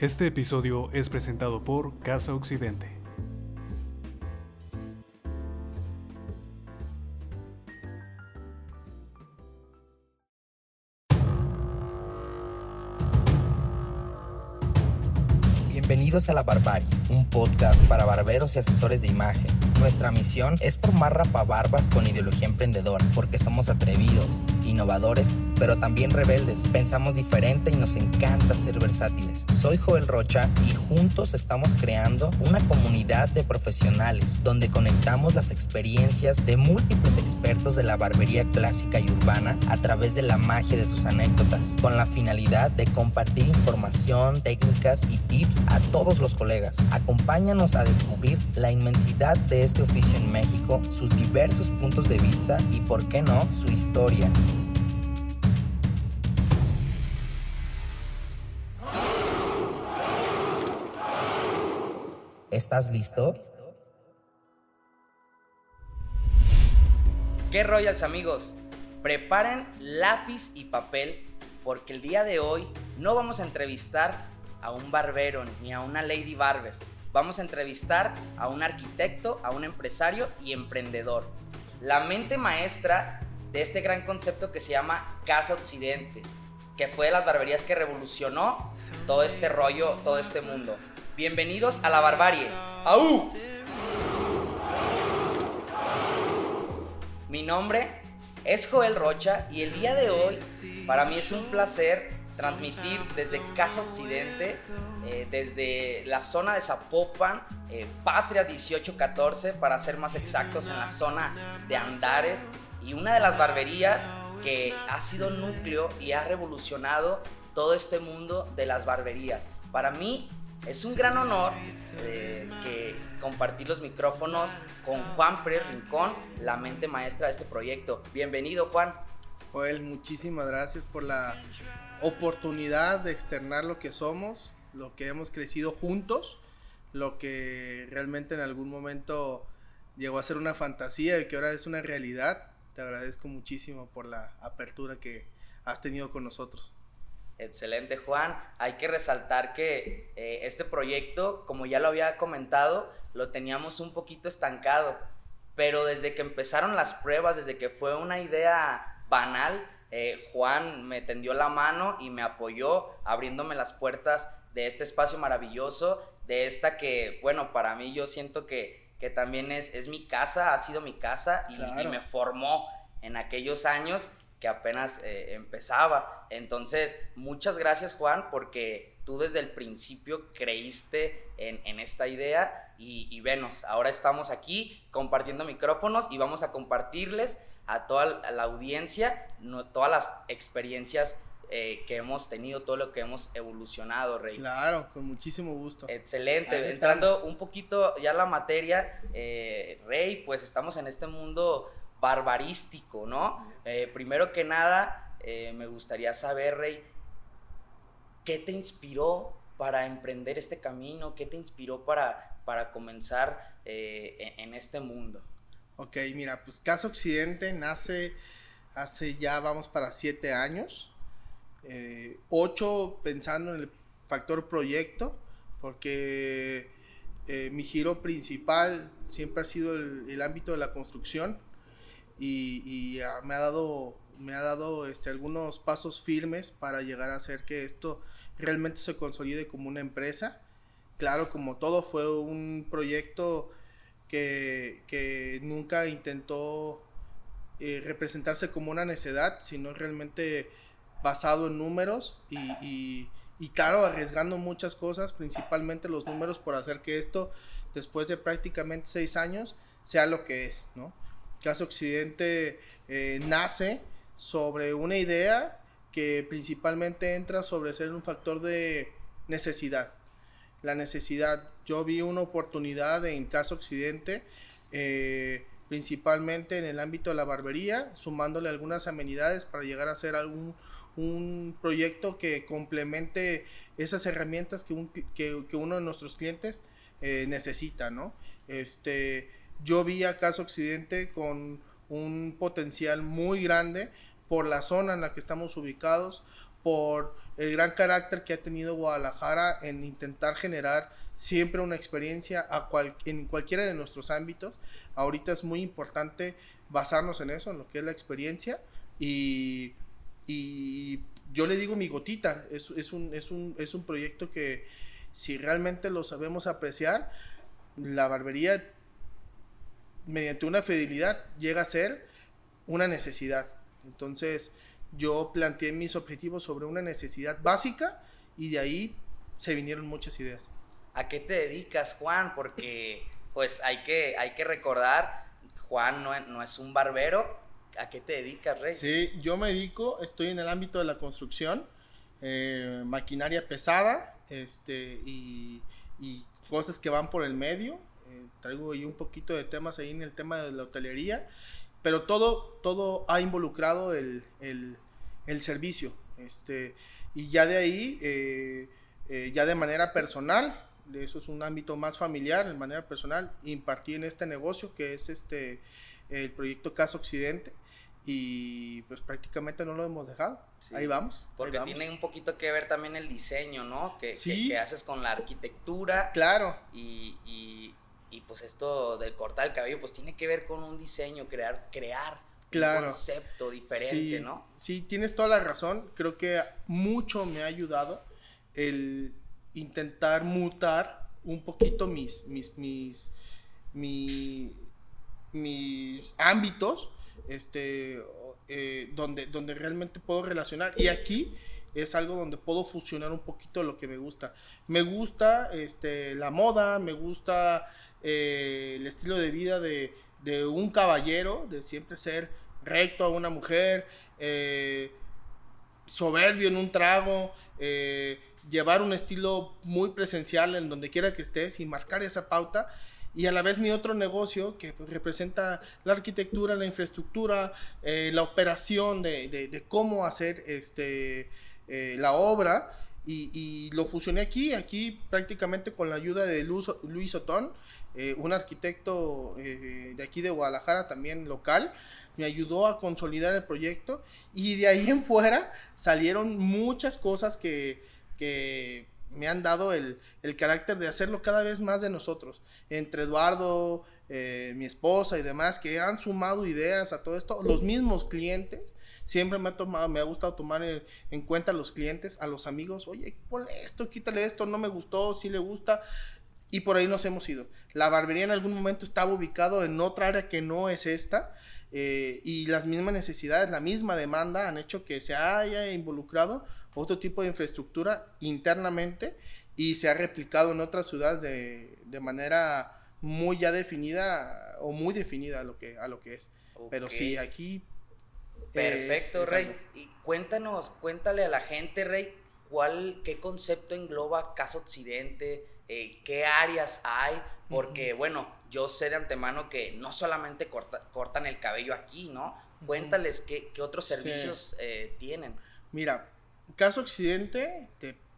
Este episodio es presentado por Casa Occidente. Bienvenidos a La Barbarie, un podcast para barberos y asesores de imagen. Nuestra misión es formar rapabarbas con ideología emprendedora, porque somos atrevidos, innovadores, pero también rebeldes. Pensamos diferente y nos encanta ser versátiles. Soy Joel Rocha y juntos estamos creando una comunidad de profesionales donde conectamos las experiencias de múltiples expertos de la barbería clásica y urbana a través de la magia de sus anécdotas, con la finalidad de compartir información, técnicas y tips a todos los colegas. Acompáñanos a descubrir la inmensidad de este oficio en México, sus diversos puntos de vista y, por qué no, su historia. ¿Estás listo? ¿Qué Royals amigos? Preparen lápiz y papel porque el día de hoy no vamos a entrevistar a un barbero ni a una lady barber. Vamos a entrevistar a un arquitecto, a un empresario y emprendedor. La mente maestra de este gran concepto que se llama Casa Occidente, que fue de las barberías que revolucionó todo este rollo, todo este mundo. Bienvenidos a la barbarie. ¡Aú! Mi nombre es Joel Rocha y el día de hoy para mí es un placer transmitir desde Casa Occidente, eh, desde la zona de Zapopan, eh, Patria 1814, para ser más exactos, en la zona de Andares, y una de las barberías que ha sido núcleo y ha revolucionado todo este mundo de las barberías. Para mí es un gran honor eh, que compartir los micrófonos con Juan Pérez Rincón, la mente maestra de este proyecto. Bienvenido, Juan. Joel, muchísimas gracias por la oportunidad de externar lo que somos, lo que hemos crecido juntos, lo que realmente en algún momento llegó a ser una fantasía y que ahora es una realidad. Te agradezco muchísimo por la apertura que has tenido con nosotros. Excelente, Juan. Hay que resaltar que eh, este proyecto, como ya lo había comentado, lo teníamos un poquito estancado, pero desde que empezaron las pruebas, desde que fue una idea banal, eh, Juan me tendió la mano y me apoyó abriéndome las puertas de este espacio maravilloso, de esta que, bueno, para mí yo siento que, que también es, es mi casa, ha sido mi casa y, y me formó en aquellos años que apenas eh, empezaba. Entonces, muchas gracias Juan, porque tú desde el principio creíste en, en esta idea y, y venos, ahora estamos aquí compartiendo micrófonos y vamos a compartirles a toda la audiencia no, todas las experiencias eh, que hemos tenido, todo lo que hemos evolucionado, Rey. Claro, con muchísimo gusto. Excelente. Entrando un poquito ya a la materia, eh, Rey, pues estamos en este mundo barbarístico, ¿no? Eh, primero que nada, eh, me gustaría saber, Rey, ¿qué te inspiró para emprender este camino? ¿Qué te inspiró para, para comenzar eh, en, en, este mundo? Ok, mira, pues Casa Occidente nace hace ya vamos para siete años, ocho pensando en el factor proyecto, porque mi giro principal siempre ha sido el, el ámbito de la construcción y, uh, me ha dado, me ha dado este, algunos pasos firmes para llegar a hacer que esto realmente se consolide como una empresa. Claro, como todo fue un proyecto que, que nunca intentó eh, representarse como una necedad, sino realmente basado en números y, y, y, claro, arriesgando muchas cosas, principalmente los números por hacer que esto, después de prácticamente seis años, sea lo que es, ¿no? Casa Occidente eh, nace sobre una idea que principalmente entra sobre ser un factor de necesidad. La necesidad, yo vi una oportunidad en Casa Occidente, eh, principalmente en el ámbito de la barbería, sumándole algunas amenidades para llegar a hacer algún un proyecto que complemente esas herramientas que, un, que, que uno de nuestros clientes eh, necesita, ¿no? Este, yo vi a Casa Occidente con un potencial muy grande por la zona en la que estamos ubicados, por el gran carácter que ha tenido Guadalajara en intentar generar siempre una experiencia en cualquiera de nuestros ámbitos. Ahorita es muy importante basarnos en eso, en lo que es la experiencia. Y, y yo le digo mi gotita, es, es, un, es, un, es un proyecto que si realmente lo sabemos apreciar, la barbería mediante una fidelidad llega a ser una necesidad. Entonces yo planteé mis objetivos sobre una necesidad básica y de ahí se vinieron muchas ideas. ¿A qué te dedicas, Juan? Porque pues hay que, hay que recordar, Juan no, no es un barbero. ¿A qué te dedicas, Rey? Sí, yo me dedico, estoy en el ámbito de la construcción, eh, maquinaria pesada este, y, y, cosas que van por el medio. Eh, traigo ahí un poquito de temas ahí en el tema de la hotelería, pero todo, todo ha involucrado el, el, el servicio. Este, y ya de ahí, eh, eh, ya de manera personal, eso es un ámbito más familiar, de manera personal, impartí en este negocio que es este el proyecto Casa Occidente y pues prácticamente no lo hemos dejado. ahí vamos. Porque tiene un poquito que ver también el diseño, ¿no? Que, que, haces con la arquitectura. Claro. Y, y, y, pues esto de cortar el cabello, pues tiene que ver con un diseño, crear, crear claro. un concepto diferente, ¿no? Sí, tienes toda la razón. Creo que mucho me ha ayudado el intentar mutar un poquito mis, mis, mis, mis, mis ámbitos, este, eh, donde, donde realmente puedo relacionar. Y aquí es algo donde puedo fusionar un poquito lo que me gusta. Me gusta este, la moda, me gusta eh, el estilo de vida de, de, un caballero, de siempre ser recto a una mujer, eh, soberbio en un trago, llevar un estilo muy presencial en donde quiera que estés y marcar esa pauta. Y a la vez mi otro negocio que pues, representa la arquitectura, la infraestructura, eh, la operación de, de, cómo hacer este, eh, la obra. Y, lo fusioné aquí, aquí prácticamente con la ayuda de Luis, Luis Otón, eh, un arquitecto de aquí de Guadalajara, también local, me ayudó a consolidar el proyecto y de ahí en fuera salieron muchas cosas que, que me han dado el, carácter de hacerlo cada vez más de nosotros. Entre Eduardo, eh, mi esposa y demás, que han sumado ideas a todo esto, los mismos clientes. Siempre me ha, tomado, me ha gustado tomar en, cuenta a los clientes, a los amigos, oye, ponle esto, quítale esto, no me gustó, si le gusta, y por ahí nos hemos ido. La barbería en algún momento estaba ubicado en otra área que no es esta, eh, y las mismas necesidades, la misma demanda han hecho que se haya involucrado otro tipo de infraestructura internamente y se ha replicado en otras ciudades de, de manera muy ya definida o muy definida a lo que, a lo que es. Pero sí, aquí... Perfecto, Rey. Y cuéntanos, cuéntale a la gente, Rey, cuál, qué concepto engloba Casa Occidente, eh, qué áreas hay, porque bueno, yo sé de antemano que no solamente cortan el cabello aquí, ¿no? Cuéntales qué, qué, otros servicios eh, tienen. Mira, caso Occidente,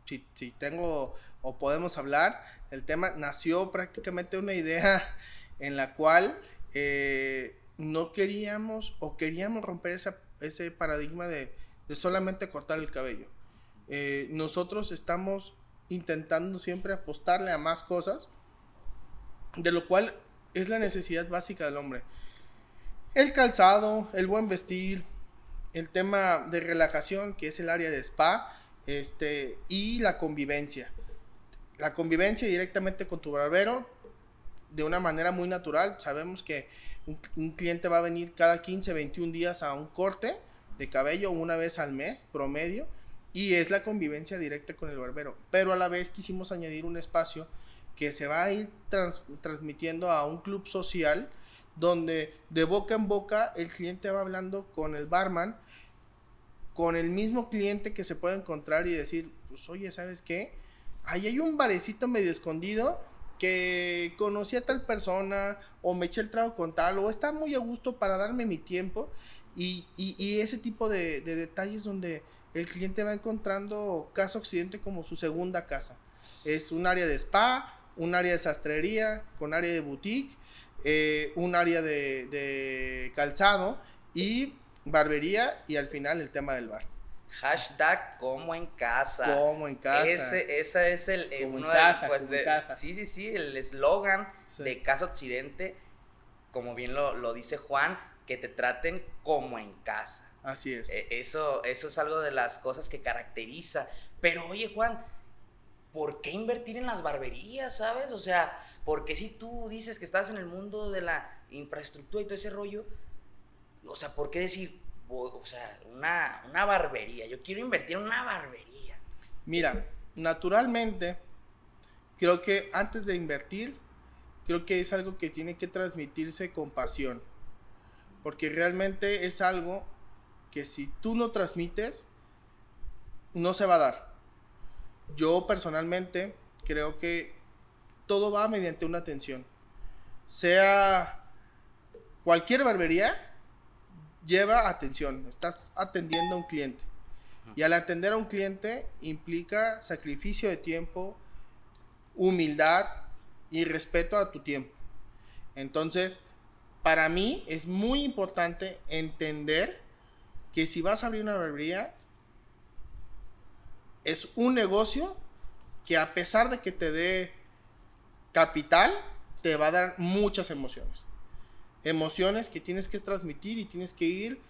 si, tengo o podemos hablar, el tema nació prácticamente una idea en la cual eh, no queríamos o queríamos romper ese paradigma de, solamente cortar el cabello. Eh, nosotros estamos intentando siempre apostarle a más cosas, de lo cual es la necesidad básica del hombre. El calzado, el buen vestir, el tema de relajación, que es el área de spa, este, y la convivencia. La convivencia directamente con tu barbero, de una manera muy natural. Sabemos que un, cliente va a venir cada 15, 21 días a un corte de cabello una vez al mes, promedio, y es la convivencia directa con el barbero. Pero a la vez quisimos añadir un espacio que se va a ir transmitiendo a un club social donde de boca en boca el cliente va hablando con el barman, con el mismo cliente que se puede encontrar y decir, pues oye, ¿sabes qué? Ahí hay un barecito medio escondido que conocí a tal persona o me eché el trago con tal o está muy a gusto para darme mi tiempo y, ese tipo de, de, detalles donde el cliente va encontrando Casa Occidente como su segunda casa. Es un área de spa, un área de sastrería, con área de boutique eh, un área de, calzado y barbería y al final el tema del bar. Hashtag como en casa. Como en casa. Ese, ese es el, Como en uno casa, pues, como en de- casa. Sí, sí, sí, el eslogan Sí. de Casa Occidente, como bien lo, lo dice Juan, que te traten como en casa. Así es. Eh, Eso, eso es algo de las cosas que caracteriza. Pero oye, Juan, ¿por qué invertir en las barberías, sabes? O sea, ¿por qué si tú dices que estás en el mundo de la infraestructura y todo ese rollo? O sea, ¿por qué decir, o, o sea, una, una barbería? Yo quiero invertir en una barbería. Mira, naturalmente, creo que antes de invertir, creo que es algo que tiene que transmitirse con pasión. Porque realmente es algo que si tú lo transmites, no se va a dar. Yo personalmente creo que todo va mediante una atención. Sea cualquier barbería, lleva atención. Estás atendiendo a un cliente. Y al atender a un cliente implica sacrificio de tiempo, humildad y respeto a tu tiempo. Entonces, para mí es muy importante entender que si vas a abrir una barbería, es un negocio que a pesar de que te dé capital, te va a dar muchas emociones. Emociones que tienes que transmitir y tienes que ir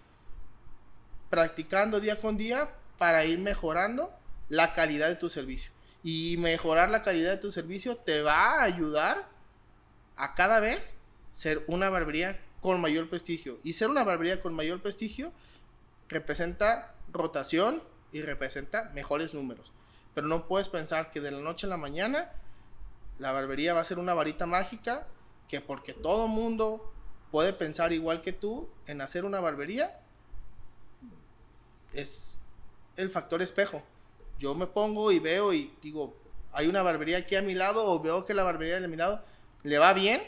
practicando día con día para ir mejorando la calidad de tu servicio. Y mejorar la calidad de tu servicio te va a ayudar a cada vez ser una barbería con mayor prestigio. Y ser una barbería con mayor prestigio representa rotación y representa mejores números. Pero no puedes pensar que de la noche a la mañana la barbería va a ser una varita mágica que porque todo mundo puede pensar igual que tú en hacer una barbería es el factor espejo. Yo me pongo y veo y digo, hay una barbería aquí a mi lado o veo que la barbería de mi lado le va bien.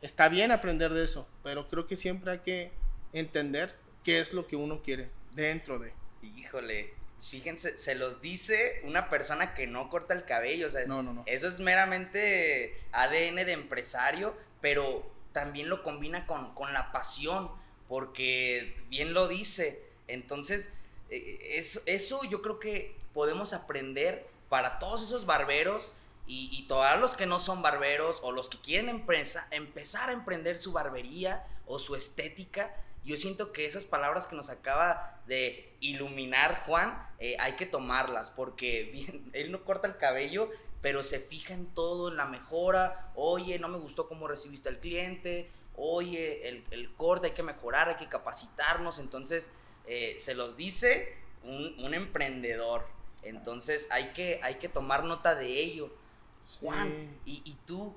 Está bien aprender de eso, pero creo que siempre hay que entender qué es lo que uno quiere dentro de. Híjole, fíjense, se los dice una persona que no corta el cabello, o sea, No, no, no. eso es meramente ADN de empresario, pero también lo combina con, con la pasión, porque bien lo dice. Entonces, eh, es, eso yo creo que podemos aprender para todos esos barberos y, y todos los que no son barberos o los que quieren empresa- empezar a emprender su barbería o su estética. Yo siento que esas palabras que nos acaba de iluminar Juan, eh, hay que tomarlas, porque bien, él no corta el cabello, pero se fija en todo, en la mejora. Oye, no me gustó cómo recibiste al cliente. Oye, el, el corte hay que mejorar, hay que capacitarnos. Entonces, eh, se los dice un, un emprendedor. Entonces, hay que, hay que tomar nota de ello. Juan, y, y tú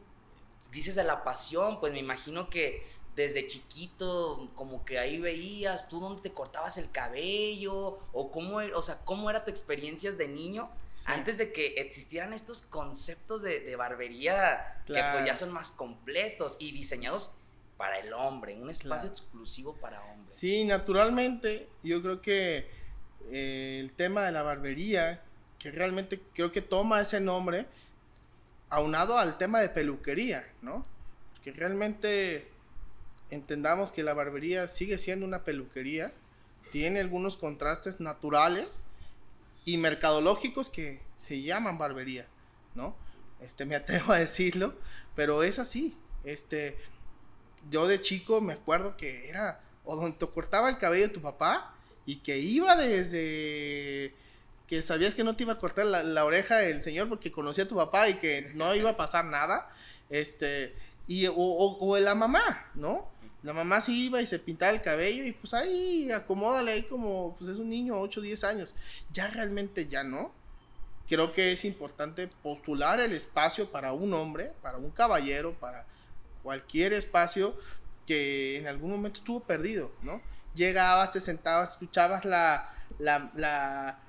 dices de la pasión, pues me imagino que desde chiquito, como que ahí veías, tú dónde te cortabas el cabello, o cómo, e- o sea, cómo era tu experiencias de niño Sí. antes de que existieran estos conceptos de, de barbería que pues ya son más completos y diseñados para el hombre, un espacio Claro. exclusivo para hombres. Sí, naturalmente, yo creo que eh, el tema de la barbería, que realmente creo que toma ese nombre, aunado al tema de peluquería, ¿no? Que realmente entendamos que la barbería sigue siendo una peluquería, tiene algunos contrastes naturales y mercadológicos que se llaman barbería, ¿no? Este, me atrevo a decirlo, pero es así, este, yo de chico me acuerdo que era o donde te cortaba el cabello tu papá y que iba desde que sabías que no te iba a cortar la, la oreja el señor porque conocía a tu papá y que no iba a pasar nada, este, y, o, o, o la mamá, ¿no? La mamá sí iba y se pintaba el cabello y pues ahí acomódale ahí como pues es un niño 8 o 10 años. Ya realmente ya no. Creo que es importante postular el espacio para un hombre, para un caballero, para cualquier espacio que en algún momento estuvo perdido, ¿no? Llegabas, te sentabas, escuchabas la, la, la,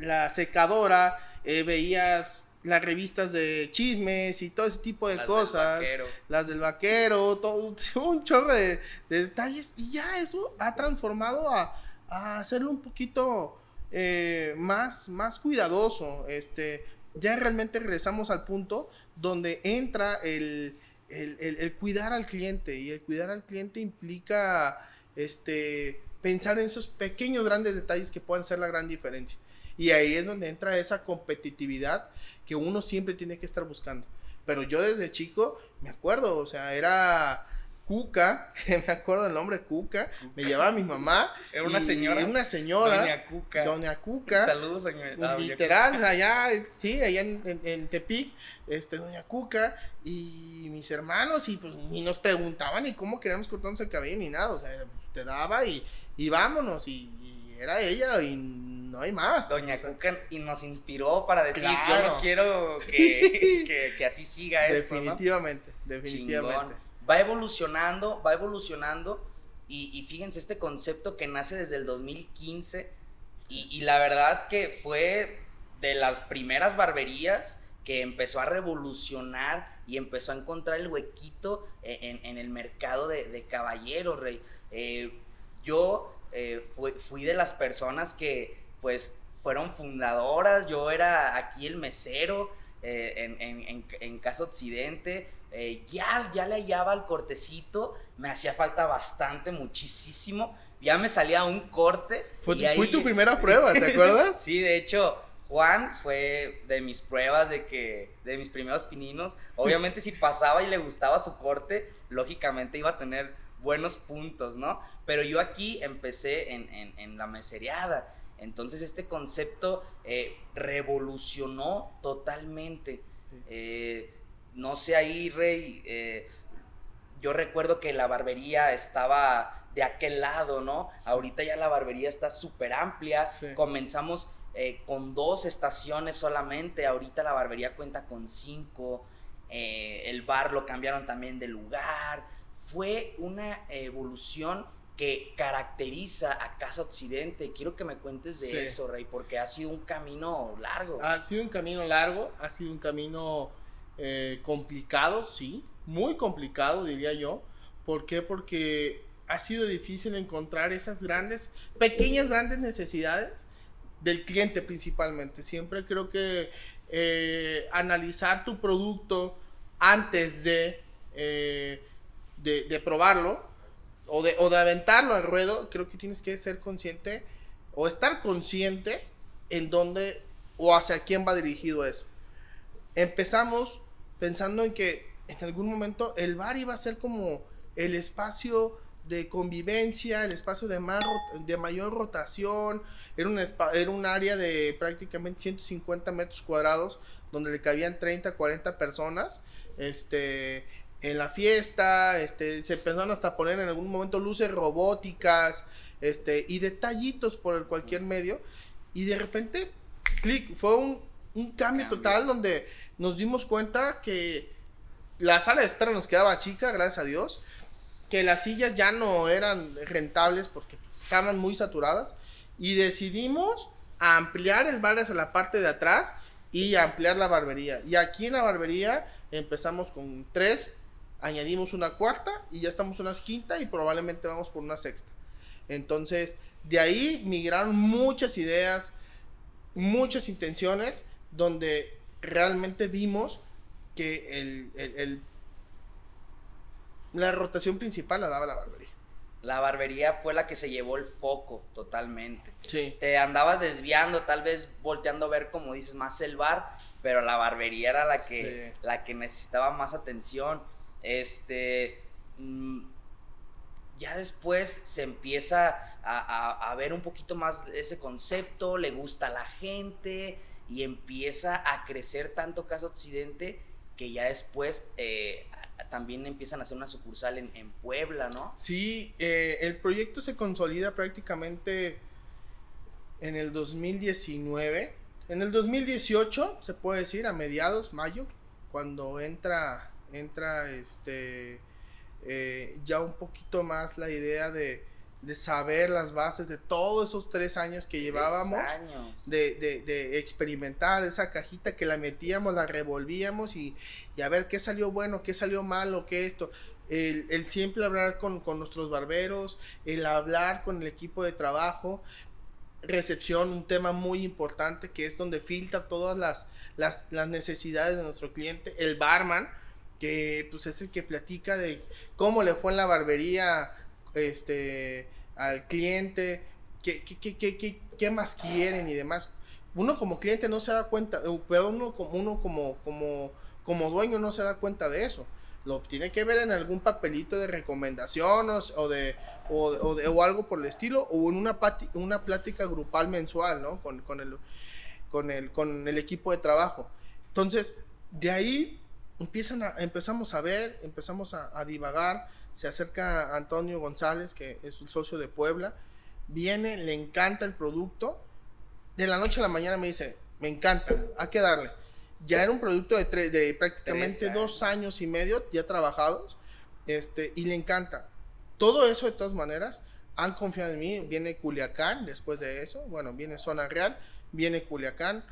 la secadora, eh, veías las revistas de chismes y todo ese tipo de Las cosas, las del vaquero, todo un chorro de, de detalles. Y ya eso ha transformado a, a hacerlo un poquito eh, más, más cuidadoso, este, ya realmente regresamos al punto donde entra el, el, el- el cuidar al cliente. Y el cuidar al cliente implica este pensar en esos pequeños grandes detalles que pueden ser la gran diferencia. Y ahí es donde entra esa competitividad que uno siempre tiene que estar buscando. Pero yo desde chico me acuerdo, o sea, era Cuca, me acuerdo el nombre Cuca, me llevaba mi mamá. Era una señora. Era una señora. Doña Cuca. Doña Cuca. Saludos, señor. A Doña literal, Cuca. allá, sí, allá en, en- en Tepic, este, Doña Cuca y mis hermanos, y pues ni nos preguntaban ni cómo queríamos cortarnos el cabello ni nada, o sea, te daba y, y vámonos, y, y era ella y no hay más. Doña o sea, Cuca y nos inspiró para decir, yo no quiero que, que- que así siga esto, ¿no? definitivamente, definitivamente. Chingón. Va evolucionando, va evolucionando. Y, y fíjense este concepto que nace desde el 2015. Y, y la verdad que fue de las primeras barberías que empezó a revolucionar y empezó a encontrar el huequito en, en- en el mercado de, de caballeros, Rey. Eh, yo eh, fui, fui de las personas que pues fueron fundadoras, yo era aquí el mesero eh, en, en- en- en Casa Occidente, eh, ya, ya le hallaba el cortecito, me hacía falta bastante, muchísimo, ya me salía un corte. Fue, y tu- ahí- fue tu primera prueba, ¿te acuerdas? Sí, de hecho, Juan fue de mis pruebas de que, de mis primeros pininos. Obviamente, si pasaba y le gustaba su corte, lógicamente iba a tener buenos puntos, ¿no? Pero yo aquí empecé en, en- en la mesereada. Entonces, este concepto eh, revolucionó totalmente. Eh, no sé ahí, Rey. eh, yo recuerdo que la barbería estaba de aquel lado, ¿no? Ahorita ya la barbería está súper amplia. Sí. Comenzamos con dos estaciones solamente. Ahorita la barbería cuenta con cinco. El bar lo cambiaron también de lugar. Fue una evolución que caracteriza a Casa Occidente. Quiero que me cuentes de Sí. eso, Rey, porque ha sido un camino largo. Ha sido un camino largo, ha sido un camino eh, complicado, sí, muy complicado diría yo. ¿Por qué? Porque ha sido difícil encontrar esas grandes, pequeñas, grandes necesidades del cliente principalmente. Siempre creo que eh, analizar tu producto antes de, eh, de, de probarlo o de, o de aventarlo al ruedo, creo que tienes que ser consciente o estar consciente en dónde o hacia quién va dirigido eso. Empezamos pensando en que en algún momento el bar iba a ser como el espacio de convivencia, el espacio de, más de mayor rotación, era un, era un área de prácticamente 150 metros cuadrados donde le cabían 30, 40 personas. Este, en la fiesta, este, se empezaron hasta a poner en algún momento luces robóticas, este, y detallitos por cualquier medio, y de repente, clic, fue un, un cambio, Cambio. total donde nos dimos cuenta que la sala de espera nos quedaba chica, gracias a Dios, que las sillas ya no eran rentables porque estaban muy saturadas, y decidimos ampliar el bar hacia la parte de atrás y ampliar la barbería. Y aquí en la barbería empezamos con tres, añadimos una cuarta y ya estamos en una quinta y probablemente vamos por una sexta. Entonces, de ahí migraron muchas ideas, muchas intenciones, donde realmente vimos que el, el- el- la rotación principal la daba la barbería. La barbería fue la que se llevó el foco totalmente. Sí. Te andabas desviando, tal vez volteando a ver, como dices, más el bar, pero la barbería era la que, Sí. la que necesitaba más atención. Este. mm, ya después se empieza a, ver un poquito más ese concepto, le gusta a la gente y empieza a crecer tanto Casa Occidente que ya después eh, también empiezan a hacer una sucursal en, en Puebla, ¿no? Sí, eh, el proyecto se consolida prácticamente en el 2019. En el 2018, se puede decir, a mediados, mayo, cuando entra, entra este, eh, ya un poquito más la idea de, de saber las bases de todos esos tres años que llevábamos Tres años. de, de- de experimentar esa cajita que la metíamos, la revolvíamos y, y a ver qué salió bueno, qué salió malo, qué esto. El, el siempre hablar con, con nuestros barberos, el hablar con el equipo de trabajo, recepción, un tema muy importante que es donde filtra todas las, las, las necesidades de nuestro cliente, el barman, que pues es el que platica de cómo le fue en la barbería este al cliente, qué, qué, qué, qué, más quieren y demás. Uno como cliente no se da cuenta, eh, perdón, uno como, uno como, como, como dueño no se da cuenta de eso. Lo tiene que ver en algún papelito de recomendación o, de, o, de, o, algo por el estilo, o en una, una plática grupal mensual, ¿no? Con, con, el, con, el, con el equipo de trabajo. Entonces, de ahí empiezan a, empezamos a ver, empezamos a, a divagar. Se acerca Antonio González, que es el socio de Puebla, viene, le encanta el producto. De la noche a la mañana me dice, me encanta, hay que darle. Ya era un producto de, de prácticamente dos años y medio ya trabajados, este, y le encanta. Todo eso de todas maneras, han confiado en mí. Viene Culiacán después de eso, bueno, viene Zona Real, viene Culiacán,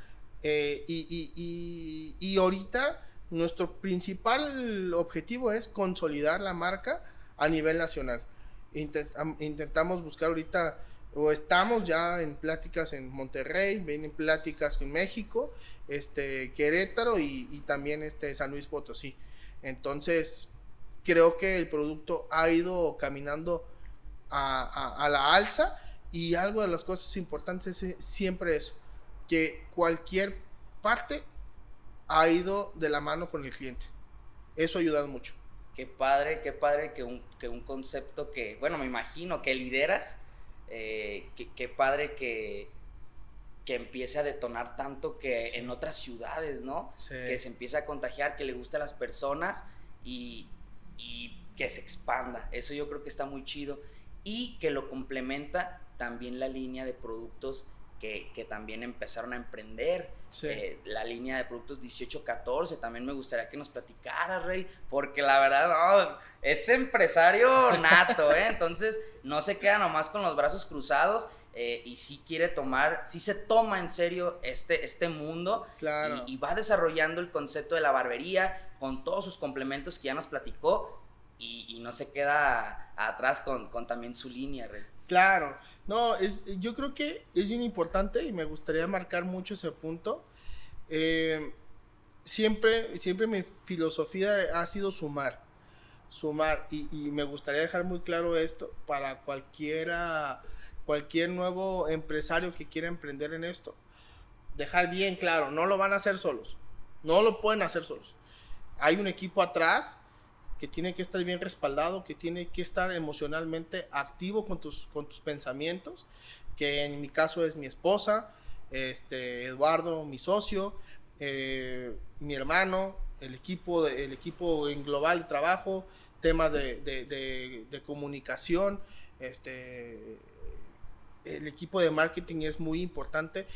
eh, y, y, y, y ahorita nuestro principal objetivo es consolidar la marca a nivel nacional. intentamos buscar ahorita o estamos ya en pláticas en Monterrey, vienen pláticas en México, este, Querétaro y, también este, San Luis Potosí. Entonces, creo que el producto ha ido caminando a, la alza y algo de las cosas importantes es siempre eso, que cualquier parte ha ido de la mano con el cliente. Eso ha ayudado mucho. Qué padre, qué padre que un, que un concepto que, bueno, me imagino que lideras, eh, qué, padre que, que empiece a detonar tanto que en otras ciudades, ¿no? Que se empiece a contagiar, que le guste a las personas y, y, que se expanda. Eso yo creo que está muy chido. Y que lo complementa también la línea de productos que, que también empezaron a emprender. Eh, la línea de productos 1814, también me gustaría que nos platicara, Rey, porque la verdad, es empresario nato, ¿eh? Entonces, no se queda nomás con los brazos cruzados. Eh, y sí quiere tomar, sí se toma en serio este, este mundo claro. y, va desarrollando el concepto de la barbería con todos sus complementos que ya nos platicó y, y no se queda atrás con, con también su línea, Rey. Claro, no, es, yo creo que es bien importante y me gustaría marcar mucho ese punto. Eh, siempre, siempre mi filosofía ha sido sumar, sumar y, me gustaría dejar muy claro esto para cualquiera, cualquier nuevo empresario que quiera emprender en esto. Dejar bien claro, no lo van a hacer solos, no lo pueden hacer solos. Hay un equipo atrás que tiene que estar bien respaldado, que tiene que estar emocionalmente activo con tus, con tus pensamientos, que en mi caso es mi esposa, este, Eduardo, mi socio, eh, mi hermano, el equipo, de, el equipo en global de trabajo, temas de, de, de, comunicación, este, el equipo de marketing es muy importante,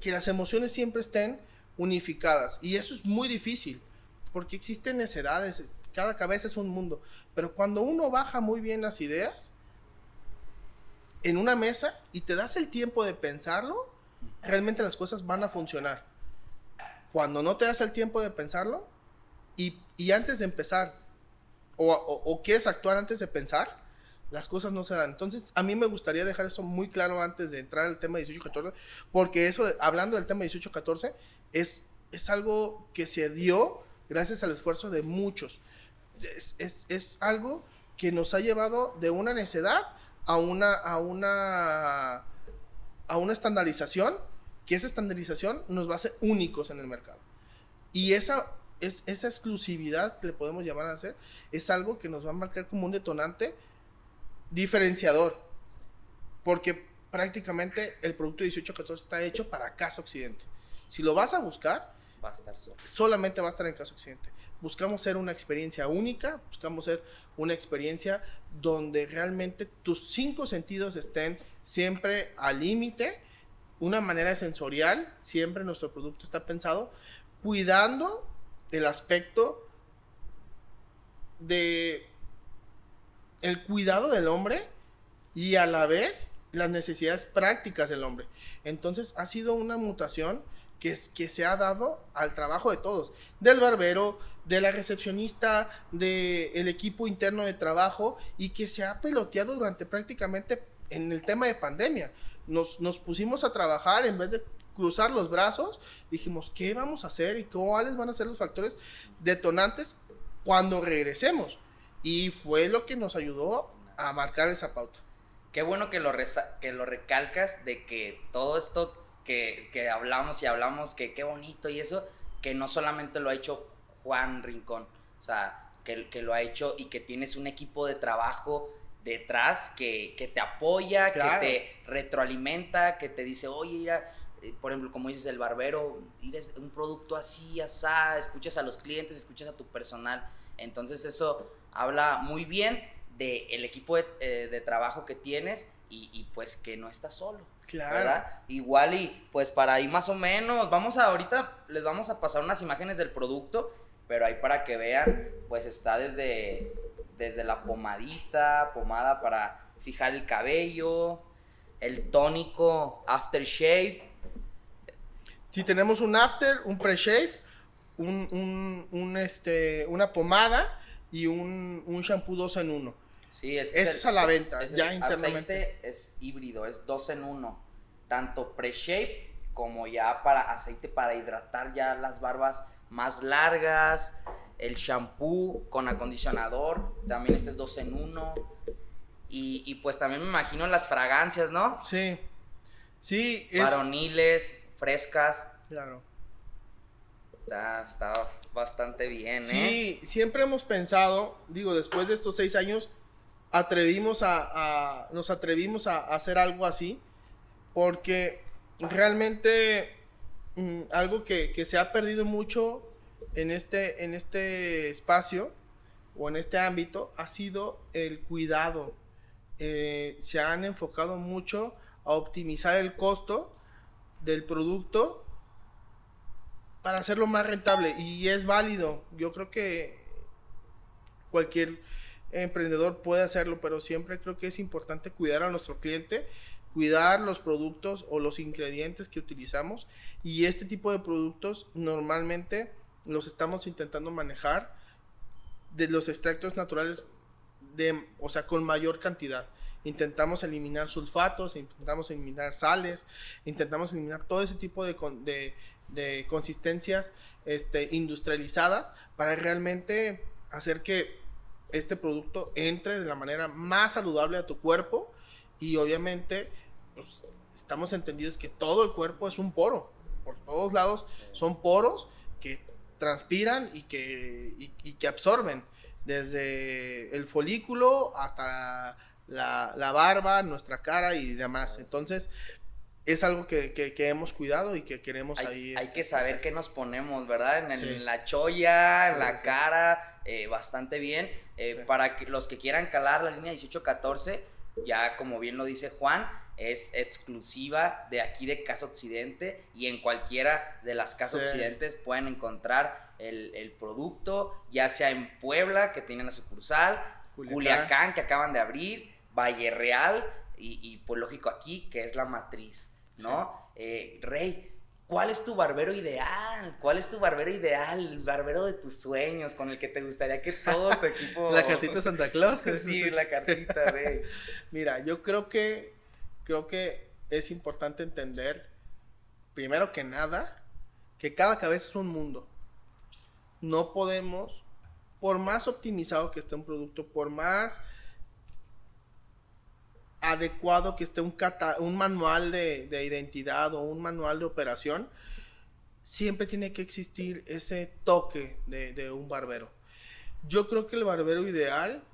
que las emociones siempre estén unificadas. Y eso es muy difícil, porque existen necedades, cada cabeza es un mundo. Pero cuando uno baja muy bien las ideas en una mesa y te das el tiempo de pensarlo, realmente las cosas van a funcionar. Cuando no te das el tiempo de pensarlo y, antes de empezar, o, quieres actuar antes de pensar, las cosas no se dan. Entonces, a mí me gustaría dejar eso muy claro antes de entrar al tema 18-14, porque eso, hablando del tema 18-14, es, es algo que se dio gracias al esfuerzo de muchos es, algo que nos ha llevado de una necedad a una, a una, a una estandarización, que esa estandarización nos va a hacer únicos en el mercado. Y esa, es, esa exclusividad que le podemos llamar a hacer es algo que nos va a marcar como un detonante diferenciador. Porque prácticamente el producto 1814 está hecho para Casa Occidente. Si lo vas a buscar, va a estar solamente va a estar en Casa Occidente buscamos ser una experiencia única, buscamos ser una experiencia donde realmente tus cinco sentidos estén siempre al límite, una manera sensorial, siempre nuestro producto está pensado cuidando el aspecto de el cuidado del hombre y a la vez las necesidades prácticas del hombre. Entonces ha sido una mutación que, que se ha dado al trabajo de todos, del barbero, de la recepcionista, del equipo interno de trabajo y que se ha peloteado durante prácticamente en el tema de pandemia. Nos, nos pusimos a trabajar en vez de cruzar los brazos, dijimos, ¿qué vamos a hacer y cuáles van a ser los factores detonantes cuando regresemos? Y fue lo que nos ayudó a marcar esa pauta. qué bueno que lo, que lo recalcas de que todo esto que, que, hablamos y hablamos, que qué bonito y eso, que no solamente lo ha hecho Juan Rincón, o sea, que, que lo ha hecho y que tienes un equipo de trabajo detrás que, que te apoya, que te retroalimenta, que te dice, oye, mira, eh, por ejemplo, como dices, el barbero, un producto así, asá, escuchas a los clientes, escuchas a tu personal. Entonces eso habla muy bien del el equipo de, eh, de, trabajo que tienes y, y, pues que no estás solo. Claro. ¿verdad? Igual y pues para ahí más o menos, vamos a ahorita, les vamos a pasar unas imágenes del producto, pero ahí para que vean, pues está desde, desde la pomadita, pomada para fijar el cabello, el tónico aftershave, si tenemos un after, un pre-shave, un, un, este, una pomada y un, un shampoo 2 en 1. Sí, es, es a la venta, ya internamente. Aceite es híbrido, es 2 en 1. Tanto pre-shave como ya para aceite para hidratar ya las barbas más largas. El shampoo con acondicionador, también este es 2 en 1. Y, y, pues también me imagino las fragancias, ¿no? Sí. Sí, es... Varoniles, frescas. Claro. O sea, está bastante bien, sí, ¿eh? siempre hemos pensado, digo, después de estos seis años, atrevimos a, nos atrevimos a, hacer algo así, porque realmente mm, algo que, se ha perdido mucho en este, en este espacio o en este ámbito ha sido el cuidado. Eh, se han enfocado mucho a optimizar el costo del producto para hacerlo más rentable y es válido. Yo creo que cualquier emprendedor puede hacerlo, pero siempre creo que es importante cuidar a nuestro cliente, cuidar los productos o los ingredientes que utilizamos. Y este tipo de productos normalmente los estamos intentando manejar de los extractos naturales de, o sea, con mayor cantidad. Intentamos eliminar sulfatos, intentamos eliminar sales, intentamos eliminar todo ese tipo de, de, consistencias este, industrializadas para realmente hacer que este producto entre de la manera más saludable a tu cuerpo y obviamente pues, estamos entendidos que todo el cuerpo es un poro, por todos lados son poros que transpiran y que, y que absorben desde el folículo hasta la, barba, nuestra cara y demás. Entonces, es algo que, hemos cuidado y que queremos hay, ahí. Hay este, que saber qué nos ponemos, ¿verdad? En, la cholla, en la cara, eh, bastante bien. Eh, para que los que quieran calar la línea 1814, ya como bien lo dice Juan, es exclusiva de aquí de Casa Occidente y en cualquiera de las Casas Occidentes pueden encontrar el, el, producto, ya sea en Puebla, que tienen la sucursal, Culiacán. Que acaban de abrir, Valle Real y, pues lógico aquí, que es la matriz, ¿no? Eh, Rey, ¿cuál es tu barbero ideal? ¿Cuál es tu barbero ideal? El barbero de tus sueños, con el que te gustaría que todo tu equipo... la cartita Santa Claus. sí, la cartita, Rey. Mira, yo creo que, creo que es importante entender, primero que nada, que cada cabeza es un mundo. No podemos, por más optimizado que esté un producto, por más adecuado que esté un, un manual de, identidad o un manual de operación, siempre tiene que existir ese toque de, un barbero. Yo creo que el barbero ideal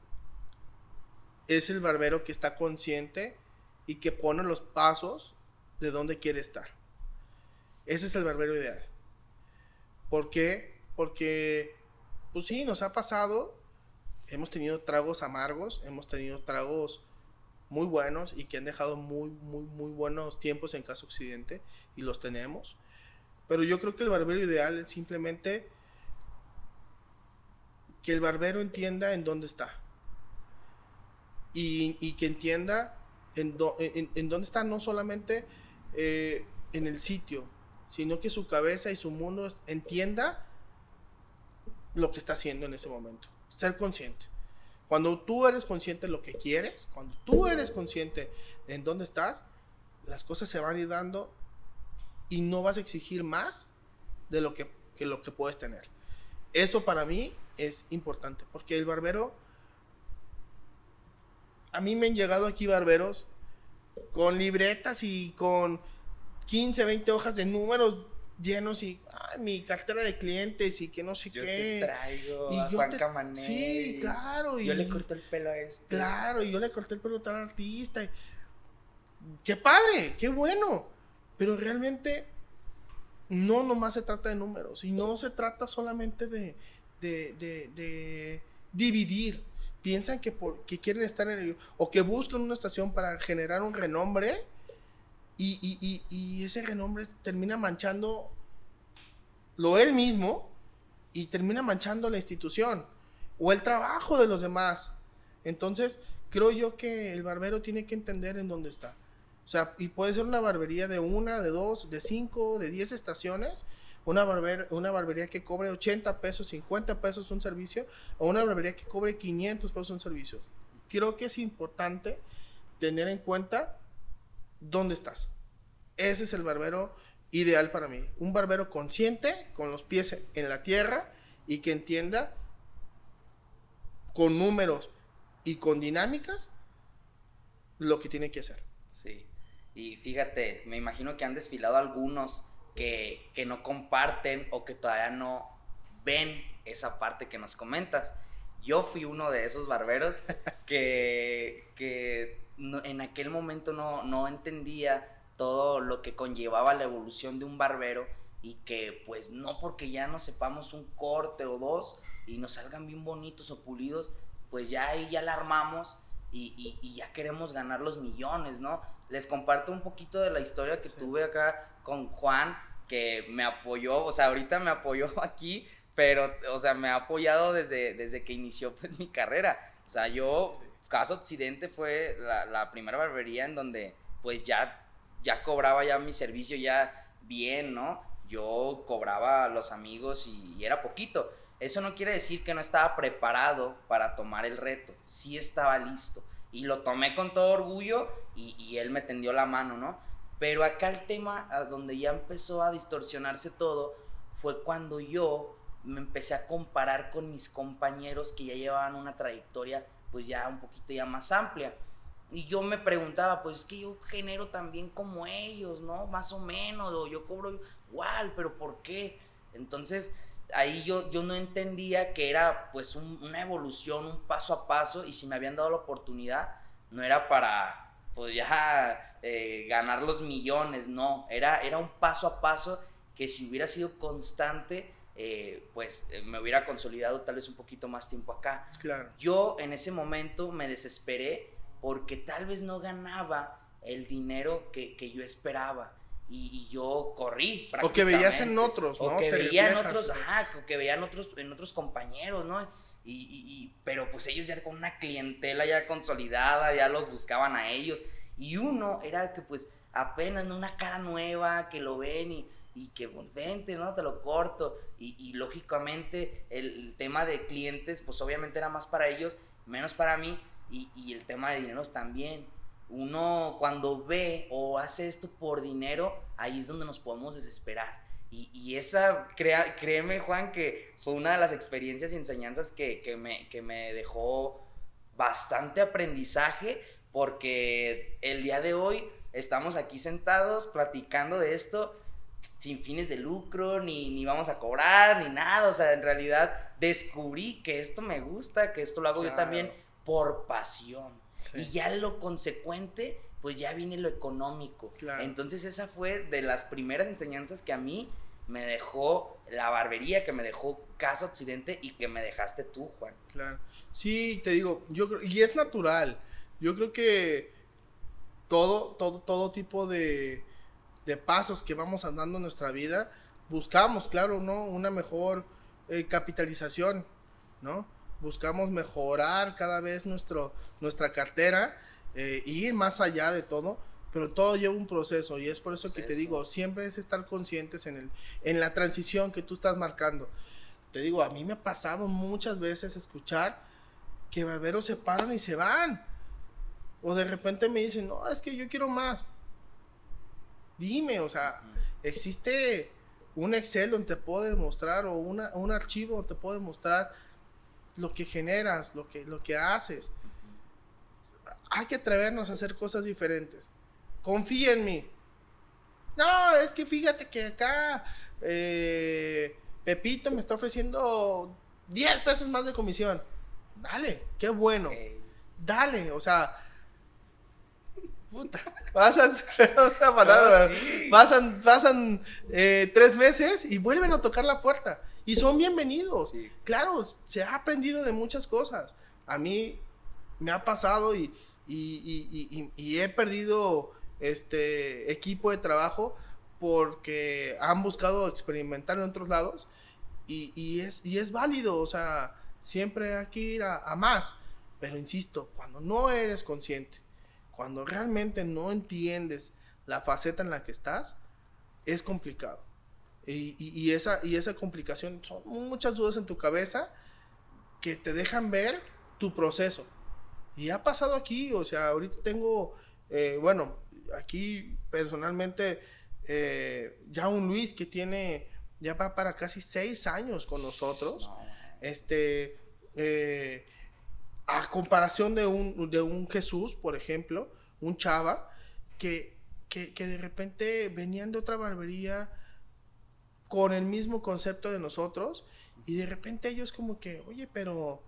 es el barbero que está consciente y que pone los pasos de donde quiere estar. Ese es el barbero ideal. ¿Por qué? Porque, pues sí, nos ha pasado, hemos tenido tragos amargos, hemos tenido tragos muy buenos y que han dejado muy, muy, muy buenos tiempos en Casa Occidente y los tenemos. Pero yo creo que el barbero ideal es simplemente que el barbero entienda en dónde está. Y, que entienda en, en, dónde está no solamente eh, en el sitio, sino que su cabeza y su mundo entienda lo que está haciendo en ese momento. Ser consciente. Cuando tú eres consciente de lo que quieres, cuando tú eres consciente de en dónde estás, las cosas se van a ir dando y no vas a exigir más de lo lo que puedes tener. Eso para mí es importante, porque el barbero, a mí me han llegado aquí barberos con libretas y con 15, 20 hojas de números llenos y mi cartera de clientes y que no sé yo qué. Te traigo y a yo Juan te- Camané. Sí, claro. Yo y- le corté el pelo a este. Claro, y yo le corté el pelo a tal artista. y- Qué padre, qué bueno. Pero realmente no nomás se trata de números. Y no se trata solamente de, de, de- de dividir. Piensan que, por, que quieren estar en el, o que buscan una estación para generar un renombre. Y, y- y- y ese renombre termina manchando lo él mismo y termina manchando la institución o el trabajo de los demás. Entonces, creo yo que el barbero tiene que entender en dónde está. O sea, y puede ser una barbería de una, de dos, de cinco, de diez estaciones, una, barber, una barbería que cobre 80 pesos, 50 pesos un servicio, o una barbería que cobre 500 pesos un servicio. Creo que es importante tener en cuenta dónde estás. Ese es el barbero ideal para mí. Un barbero consciente, con los pies en la tierra y que entienda con números y con dinámicas lo que tiene que hacer. Sí. Y fíjate, me imagino que han desfilado algunos que, que no comparten o que todavía no ven esa parte que nos comentas. Yo fui uno de esos barberos que, que no- en aquel momento no, no entendía todo lo que conllevaba la evolución de un barbero y que pues no porque ya no sepamos un corte o dos y nos salgan bien bonitos o pulidos, pues ya ahí ya la armamos y, y- y ya queremos ganar los millones, ¿no? Les comparto un poquito de la historia que Sí. tuve acá con Juan, que me apoyó, o sea, ahorita me apoyó aquí, pero, o sea, me ha apoyado desde, desde que inició pues mi carrera. O sea, yo, Caso Occidente fue la, la primera barbería en donde pues ya, ya cobraba ya mi servicio ya bien, ¿no? Yo cobraba los amigos y, era poquito. Eso no quiere decir que no estaba preparado para tomar el reto. Sí estaba listo. Y lo tomé con todo orgullo y, y él me tendió la mano, ¿no? Pero acá el tema donde ya empezó a distorsionarse todo fue cuando yo me empecé a comparar con mis compañeros que ya llevaban una trayectoria pues ya un poquito ya más amplia. Y yo me preguntaba, pues es que yo genero también como ellos, ¿no? Más o menos, o yo cobro igual, pero ¿por qué? Entonces, ahí yo, yo no entendía que era pues un- una evolución, un paso a paso, y si me habían dado la oportunidad, no era para pues ya eh, ganar los millones, no, era, era un paso a paso que si hubiera sido constante, eh, pues eh, me hubiera consolidado tal vez un poquito más tiempo acá. Claro. Yo en ese momento me desesperé porque tal vez no ganaba el dinero que, que yo esperaba. Y, y yo corrí. O que veías en prácticamente. otros, ¿no? O que veía en otros, ajá, o que veía en otros, en otros compañeros, ¿no? Y, y- y- pero pues ellos ya con una clientela ya consolidada, ya los buscaban a ellos. Y uno era el que pues apenas una cara nueva, que lo ven y, y que pues, vente, ¿no? Te lo corto. Y, y lógicamente el, el tema de clientes pues obviamente era más para ellos, menos para mí. Y, y el tema de dineros también. Uno cuando ve o hace esto por dinero, ahí es donde nos podemos desesperar. Y, y esa, crea- créeme Juan, que fue una de las experiencias y enseñanzas que, que me, que me dejó bastante aprendizaje, porque el día de hoy estamos aquí sentados platicando de esto sin fines de lucro, ni, ni vamos a cobrar, ni nada. O sea, en realidad descubrí que esto me gusta, que esto lo hago yo Claro. también por pasión. Sí. Y ya lo consecuente, pues ya viene lo económico. Claro. Entonces esa fue de las primeras enseñanzas que a mí me dejó la barbería, que me dejó Casa Occidente y que me dejaste tú, Juan. Claro. Sí, te digo, yo creo, y es natural. Yo creo que todo, todo, todo tipo de, de pasos que vamos andando en nuestra vida, buscamos, claro, ¿no? Una mejor eh, capitalización, ¿no? Buscamos mejorar cada vez nuestro, nuestra cartera, eh, ir más allá de todo, pero todo lleva un proceso y es por eso que te digo, siempre es estar conscientes en, el, en la transición que tú estás marcando. Te digo, a mí me ha pasado muchas veces escuchar que barberos se paran y se van. O de repente me dicen, no, es que yo quiero más. Dime, o sea, existe un Excel donde te puedo demostrar o una- un archivo donde te puedo demostrar lo que generas, lo que, lo que haces. hay que atrevernos a hacer cosas diferentes. Confía en mí. No, es que fíjate que acá eh, Pepito me está ofreciendo 10 pesos más de comisión. Dale, qué bueno. Dale, o sea, puta, pasan, pasan, pasan eh, tres meses y vuelven a tocar la puerta. Y son bienvenidos. Claro, se ha aprendido de muchas cosas. A mí me ha pasado y, y, he perdido este equipo de trabajo porque han buscado experimentar en otros lados y, es, y es válido, o sea, siempre hay que ir a, más. Pero insisto, cuando no eres consciente, cuando realmente no entiendes la faceta en la que estás, es complicado. Y, y, esa, y esa complicación son muchas dudas en tu cabeza que te dejan ver tu proceso. Y ha pasado aquí, o sea, ahorita tengo, eh, bueno, aquí personalmente, eh, ya un Luis que tiene, ya va para casi seis años con nosotros. Este, eh, a comparación de un, de un Jesús, por ejemplo, un chava, que, que, que de repente venían de otra barbería con el mismo concepto de nosotros y de repente ellos como que, oye, pero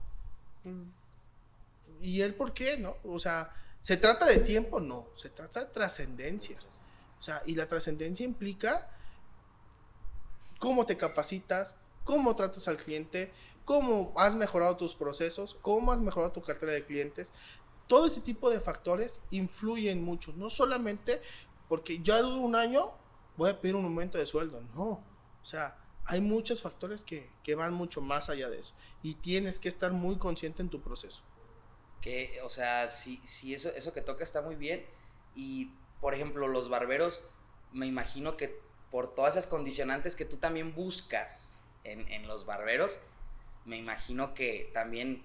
mm, ¿y él por qué? ¿No? O sea, ¿se trata de tiempo? No, se trata de trascendencia. O sea, y la trascendencia implica cómo te capacitas, cómo tratas al cliente, cómo has mejorado tus procesos, cómo has mejorado tu cartera de clientes. Todo ese tipo de factores influyen mucho, no solamente porque ya duro un año, voy a pedir un aumento de sueldo, no. O sea, hay muchos factores que, que van mucho más allá de eso y tienes que estar muy consciente en tu proceso que, o sea, si, si eso, eso que toca está muy bien. Y, por ejemplo, los barberos, me imagino que por todas esas condicionantes que tú también buscas en, en los barberos, me imagino que también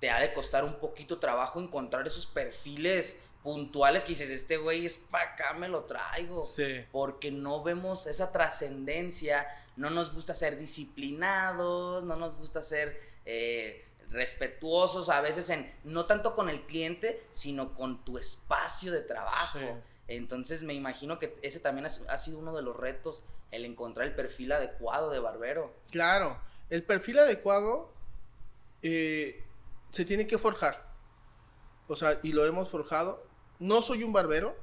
te ha de costar un poquito trabajo encontrar esos perfiles puntuales que dices, este güey es para acá, me lo traigo. Sí. Porque no vemos esa trascendencia, no nos gusta ser disciplinados, no nos gusta ser eh, respetuosos a veces en, no tanto con el cliente, sino con tu espacio de trabajo. Entonces me imagino que ese también ha, sido uno de los retos, el encontrar el perfil adecuado de barbero. Claro, el perfil adecuado eh, se tiene que forjar. O sea, y lo hemos forjado. No soy un barbero,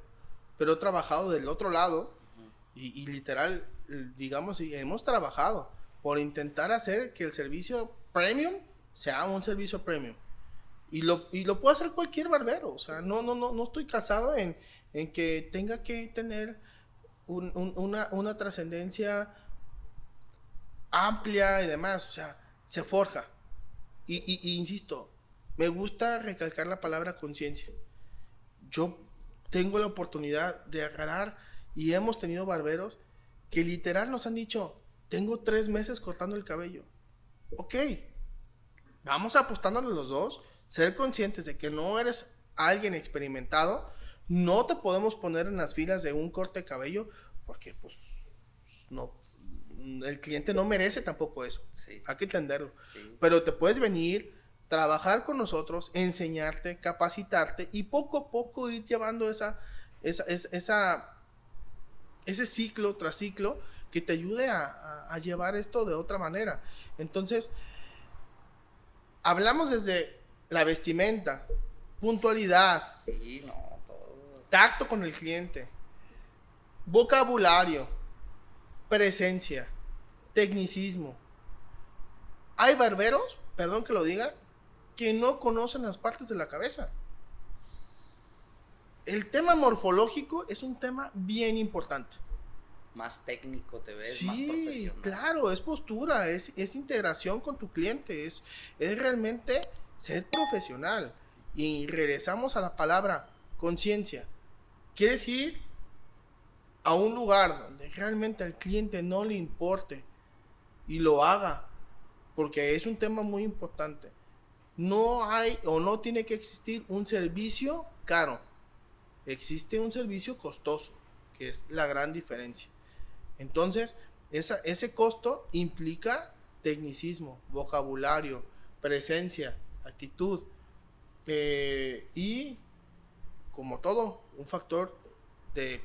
pero he trabajado del otro lado y, literal, digamos, hemos trabajado por intentar hacer que el servicio premium sea un servicio premium. Y lo, y lo puede hacer cualquier barbero. O sea, no, no, no, no estoy casado en, en que tenga que tener una, una trascendencia amplia y demás. O sea, se forja. Y, y, insisto, me gusta recalcar la palabra conciencia. Yo tengo la oportunidad de agarrar y hemos tenido barberos que literal nos han dicho, tengo tres meses cortando el cabello. Ok, vamos apostándole los dos, ser conscientes de que no eres alguien experimentado, no te podemos poner en las filas de un corte de cabello porque pues no el cliente no merece tampoco eso. Hay que entenderlo. Pero te puedes venir, trabajar con nosotros, enseñarte, capacitarte y poco a poco ir llevando esa, esa, esa, ese ciclo tras ciclo que te ayude a, a llevar esto de otra manera. Entonces, hablamos desde la vestimenta, puntualidad, tacto con el cliente, vocabulario, presencia, tecnicismo. Hay barberos, perdón que lo diga, que no conocen las partes de la cabeza. El tema morfológico es un tema bien importante más técnico te ves, sí, más profesional. Claro, es postura, es, es integración con tu cliente, es, es realmente ser profesional. Y regresamos a la palabra conciencia. Quieres ir a un lugar donde realmente al cliente no le importe y lo haga, porque es un tema muy importante. No hay o no tiene que existir un servicio caro. Existe un servicio costoso, que es la gran diferencia. Entonces, ese costo implica tecnicismo, vocabulario, presencia, actitud. Eh, y como todo, un factor de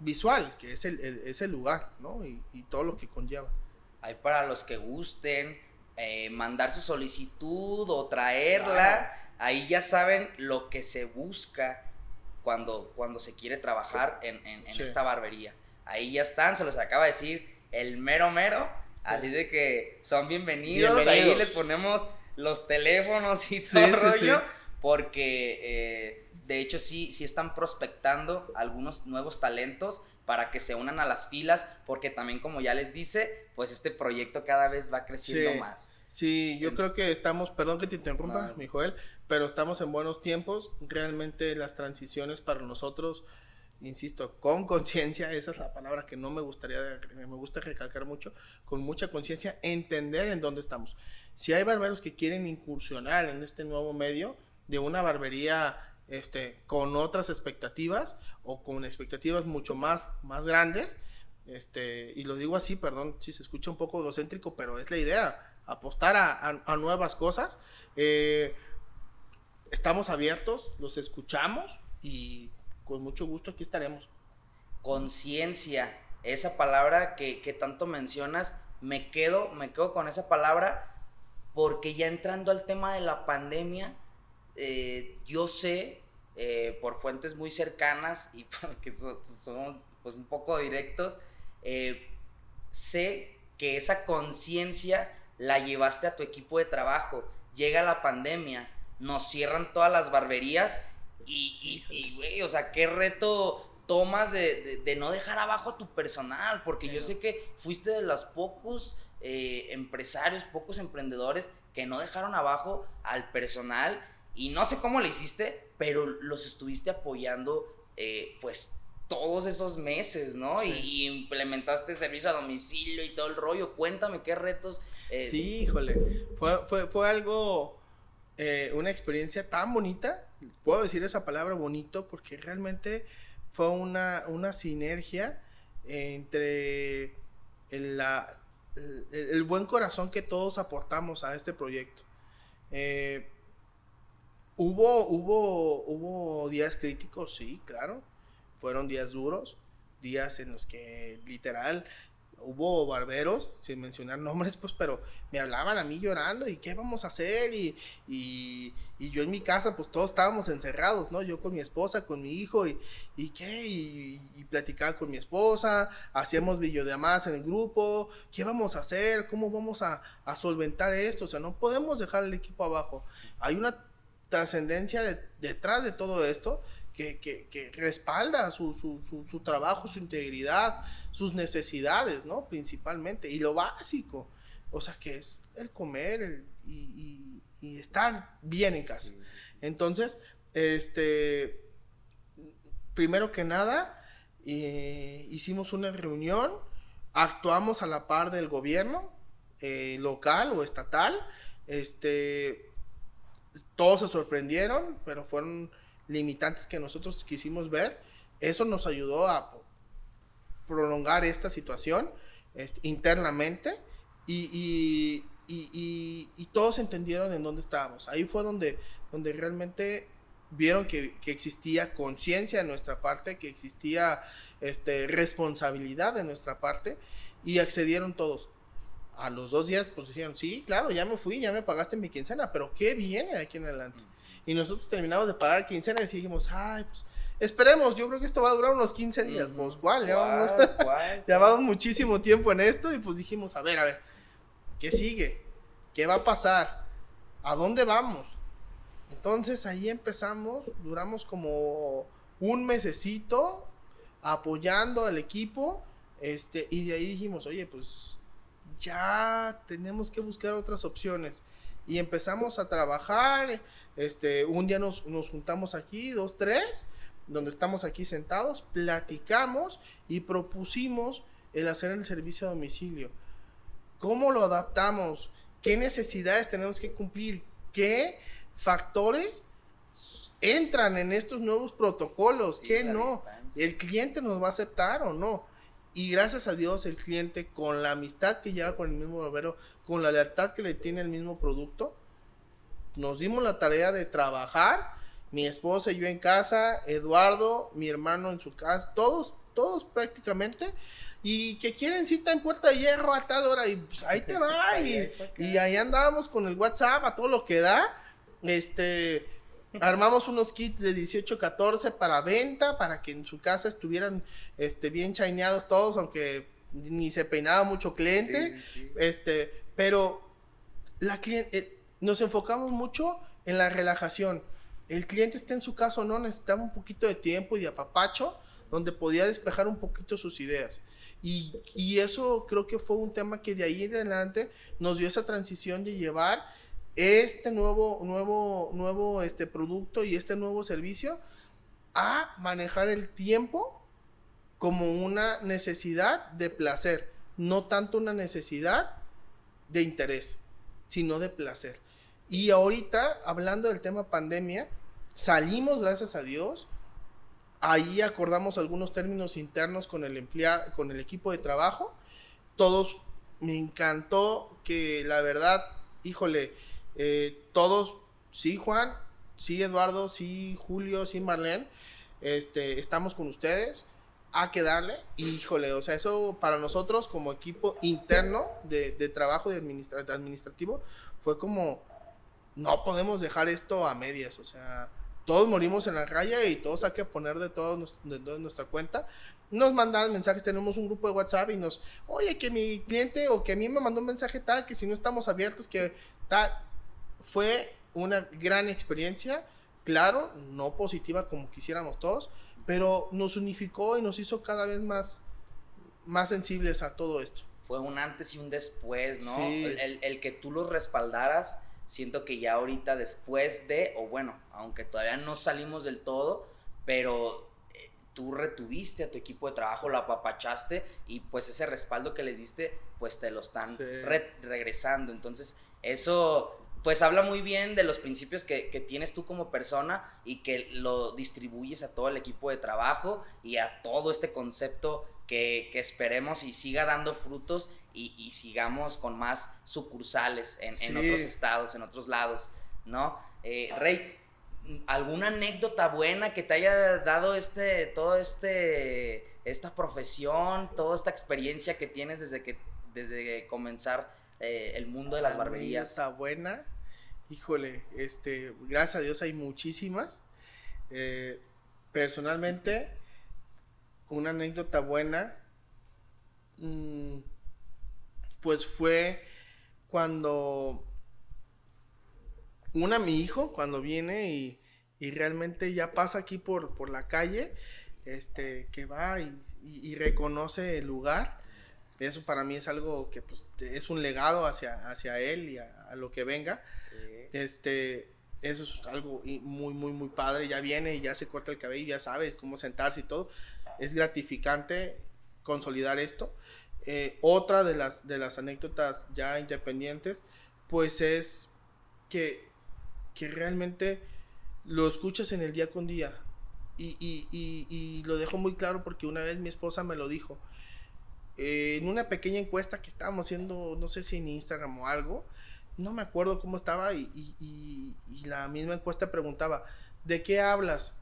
visual, que es el, es el lugar, ¿no? Y, todo lo que conlleva. Hay para los que gusten eh, mandar su solicitud o traerla, ahí ya saben lo que se busca cuando, cuando se quiere trabajar en, en, esta barbería. Ahí ya están, se los acaba de decir el mero mero, así de que son bienvenidos, ahí les ponemos los teléfonos y todo rollo, porque eh, de hecho sí, sí están prospectando algunos nuevos talentos para que se unan a las filas, porque también como ya les dice, pues este proyecto cada vez va creciendo más. Sí, yo creo que estamos, perdón que te interrumpa, mi Joel, pero estamos en buenos tiempos. Realmente las transiciones para nosotros, insisto, con conciencia, esa es la palabra que no me gustaría, me gusta recalcar mucho, con mucha conciencia, entender en dónde estamos. Si hay barberos que quieren incursionar en este nuevo medio de una barbería este, con otras expectativas o con expectativas mucho más, más grandes, este, y lo digo así, perdón si se escucha un poco egocéntrico, pero es la idea, apostar a, nuevas cosas. Eh, estamos abiertos, los escuchamos y con mucho gusto aquí estaremos. Conciencia, esa palabra que, que, tanto mencionas, me quedo, me quedo con esa palabra porque ya entrando al tema de la pandemia, eh, yo sé eh, por fuentes muy cercanas y porque somos pues, un poco directos, sé que esa conciencia la llevaste a tu equipo de trabajo. Llega la pandemia, nos cierran todas las barberías y, y, güey, o sea, qué reto tomas de, no dejar abajo a tu personal, porque yo sé que fuiste de los pocos empresarios, pocos emprendedores que no dejaron abajo al personal y no sé cómo lo hiciste, pero los estuviste apoyando eh, pues todos esos meses, ¿no? Y, implementaste servicio a domicilio y todo el rollo. Cuéntame qué retos. Eh, sí, híjole. Fue, fue, fue algo, eh, una experiencia tan bonita. Puedo decir esa palabra bonito porque realmente fue una, una sinergia entre la, el, buen corazón que todos aportamos a este proyecto. Eh, hubo, hubo, hubo días críticos, sí, claro. Fueron días duros, días en los que literal hubo barberos, sin mencionar nombres, pues, pero me hablaban a mí llorando y qué vamos a hacer y, y, yo en mi casa, pues todos estábamos encerrados, ¿no? Yo con mi esposa, con mi hijo y, y qué, y, platicaba con mi esposa, hacíamos videollamadas en el grupo, ¿qué vamos a hacer? ¿Cómo vamos a, a solventar esto? O sea, no podemos dejar el equipo abajo. Hay una trascendencia detrás de todo esto que, que, que respalda su, su, su, trabajo, su integridad, sus necesidades, ¿no? Principalmente, y lo básico, o sea, que es el comer y, y, estar bien en casa. Entonces, este, primero que nada, eh, hicimos una reunión, actuamos a la par del gobierno eh, local o estatal, este, todos se sorprendieron, pero fueron limitantes que nosotros quisimos ver. Eso nos ayudó a prolongar esta situación este, internamente y, todos entendieron en dónde estábamos. Ahí fue donde, donde realmente vieron que, existía conciencia de nuestra parte, que existía este, responsabilidad de nuestra parte y accedieron todos. A los dos días pues dijeron, sí, claro, ya me fui, ya me pagaste mi quincena, pero ¿qué viene aquí en adelante? Y nosotros terminamos de pagar quincena y dijimos, ay, pues esperemos, yo creo que esto va a durar unos 15 días. Pues, ¿cuál? Ya, vamos, ya vamos muchísimo tiempo en esto y pues dijimos, a ver, a ver, ¿qué sigue? ¿Qué va a pasar? ¿A dónde vamos? Entonces ahí empezamos, duramos como un mesecito apoyando al equipo, este, y de ahí dijimos, oye, pues ya tenemos que buscar otras opciones. Y empezamos a trabajar, este, un día nos, juntamos aquí, dos, tres, donde estamos aquí sentados, platicamos y propusimos el hacer el servicio a domicilio. ¿Cómo lo adaptamos? ¿Qué necesidades tenemos que cumplir? ¿Qué factores entran en estos nuevos protocolos? ¿Qué no? ¿El cliente nos va a aceptar o no? Y gracias a Dios el cliente con la amistad que lleva con el mismo barbero, con la lealtad que le tiene el mismo producto, nos dimos la tarea de trabajar Mi esposa y yo en casa, Eduardo, mi hermano en su casa, todos, todos prácticamente. Y que quieren cita en Puerta de Hierro a tal hora. Y pues, ahí te va. y, y ahí andábamos con el WhatsApp a todo lo que da. Este, armamos unos kits de 18, 14 para venta, para que en su casa estuvieran este, bien chaineados todos, aunque ni se peinaba mucho cliente. Este, pero la cliente, eh, nos enfocamos mucho en la relajación. El cliente está en su casa o no, necesitaba un poquito de tiempo y de apapacho, donde podía despejar un poquito sus ideas. Y, y, eso creo que fue un tema que de ahí en adelante nos dio esa transición de llevar este nuevo, nuevo, nuevo este producto y este nuevo servicio a manejar el tiempo como una necesidad de placer, no tanto una necesidad de interés, sino de placer. Y ahorita, hablando del tema pandemia, salimos, gracias a Dios, ahí acordamos algunos términos internos con el con el equipo de trabajo. Todos me encantó que la verdad, híjole, eh, todos, sí Juan, sí Eduardo, sí Julio, sí Marlene, este, estamos con ustedes a que darle. Híjole, o sea, eso para nosotros como equipo interno de, trabajo de administrativo fue como, no podemos dejar esto a medias, o sea, todos morimos en la raya y todos hay que poner de todos de, nuestra cuenta. Nos mandan mensajes, tenemos un grupo de WhatsApp y nos, oye, que mi cliente o que a mí me mandó un mensaje tal, que si no estamos abiertos, que tal. Fue una gran experiencia, claro, no positiva como quisiéramos todos, pero nos unificó y nos hizo cada vez más, más sensibles a todo esto. Fue un antes y un después, ¿no? El, el, que tú los respaldaras, siento que ya ahorita después de, o bueno, aunque todavía no salimos del todo, pero eh, tú retuviste a tu equipo de trabajo, lo apapachaste y pues ese respaldo que les diste, pues te lo están regresando. Entonces, eso pues habla muy bien de los principios que, tienes tú como persona y que lo distribuyes a todo el equipo de trabajo y a todo este concepto que, esperemos y siga dando frutos y, sigamos con más sucursales en, otros estados, en otros lados, ¿no? Eh, Rey, ¿alguna anécdota buena que te haya dado este, todo este, esta profesión, toda esta experiencia que tienes desde que, desde comenzar eh, el mundo de las barberías? Está buena híjole, este, gracias a Dios hay muchísimas. Eh, personalmente, una anécdota buena, mm, pues fue cuando una mi hijo, cuando viene y, realmente ya pasa aquí por, por la calle, este, que va y, reconoce el lugar. Eso para mí es algo que pues, es un legado hacia, hacia él y a lo que venga. Este, eso es algo muy, muy, muy padre. Ya viene y ya se corta el cabello, ya sabe cómo sentarse y todo. Es gratificante consolidar esto. Eh, otra de las, de las anécdotas ya independientes, pues es que, que realmente lo escuchas en el día con día. Y, y, y, lo dejo muy claro porque una vez mi esposa me lo dijo. Eh, en una pequeña encuesta que estábamos haciendo, no sé si en Instagram o algo, no me acuerdo cómo estaba y, la misma encuesta preguntaba, ¿de qué hablas?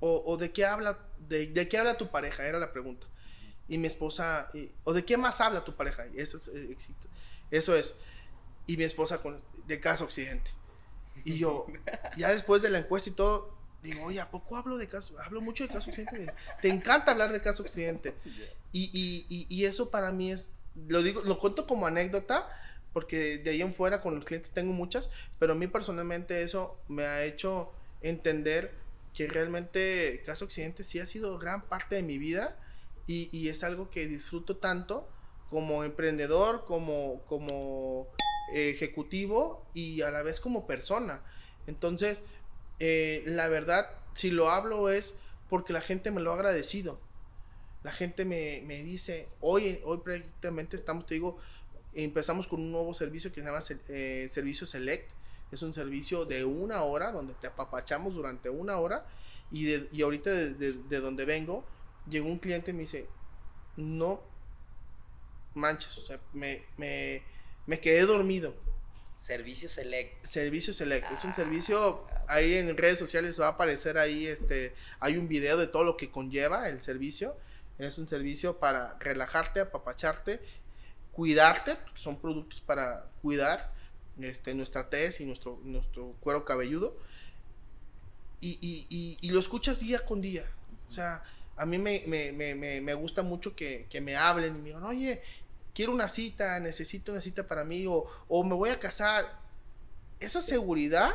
O, de qué habla, de, qué habla tu pareja, era la pregunta. Y mi esposa, o de qué más habla tu pareja, eso es, eh, eso es. Y mi esposa con, de caso Occidente. Y yo, ya después de la encuesta y todo, digo, oye, ¿a poco hablo de caso? Hablo mucho de caso Occidente. Te encanta hablar de caso Occidente. Y, y, y, eso para mí es, lo digo, lo cuento como anécdota, porque de ahí en fuera con los clientes tengo muchas, pero a mí personalmente eso me ha hecho entender que realmente Caso Occidente sí ha sido gran parte de mi vida y, es algo que disfruto tanto como emprendedor, como, como ejecutivo y a la vez como persona. Entonces, eh, la verdad, si lo hablo es porque la gente me lo ha agradecido. La gente me, me dice, hoy, hoy prácticamente estamos, te digo, empezamos con un nuevo servicio que se llama eh, Servicio Select. Es un servicio de una hora donde te apapachamos durante una hora. Y, de, y ahorita de, donde vengo, llegó un cliente y me dice, no manches, o sea, me, me, me quedé dormido. Servicio Select. Servicio Select. es un Ah, servicio, ahí en redes sociales va a aparecer ahí, este, hay un video de todo lo que conlleva el servicio. Es un servicio para relajarte, apapacharte, cuidarte, son productos para cuidar este, nuestra tez y nuestro, nuestro cuero cabelludo. Y, y- y- y lo escuchas día con día. O sea, a mí me, me- me- me- me gusta mucho que, que me hablen y me digan, oye, quiero una cita, necesito una cita para mí o, o me voy a casar. Esa seguridad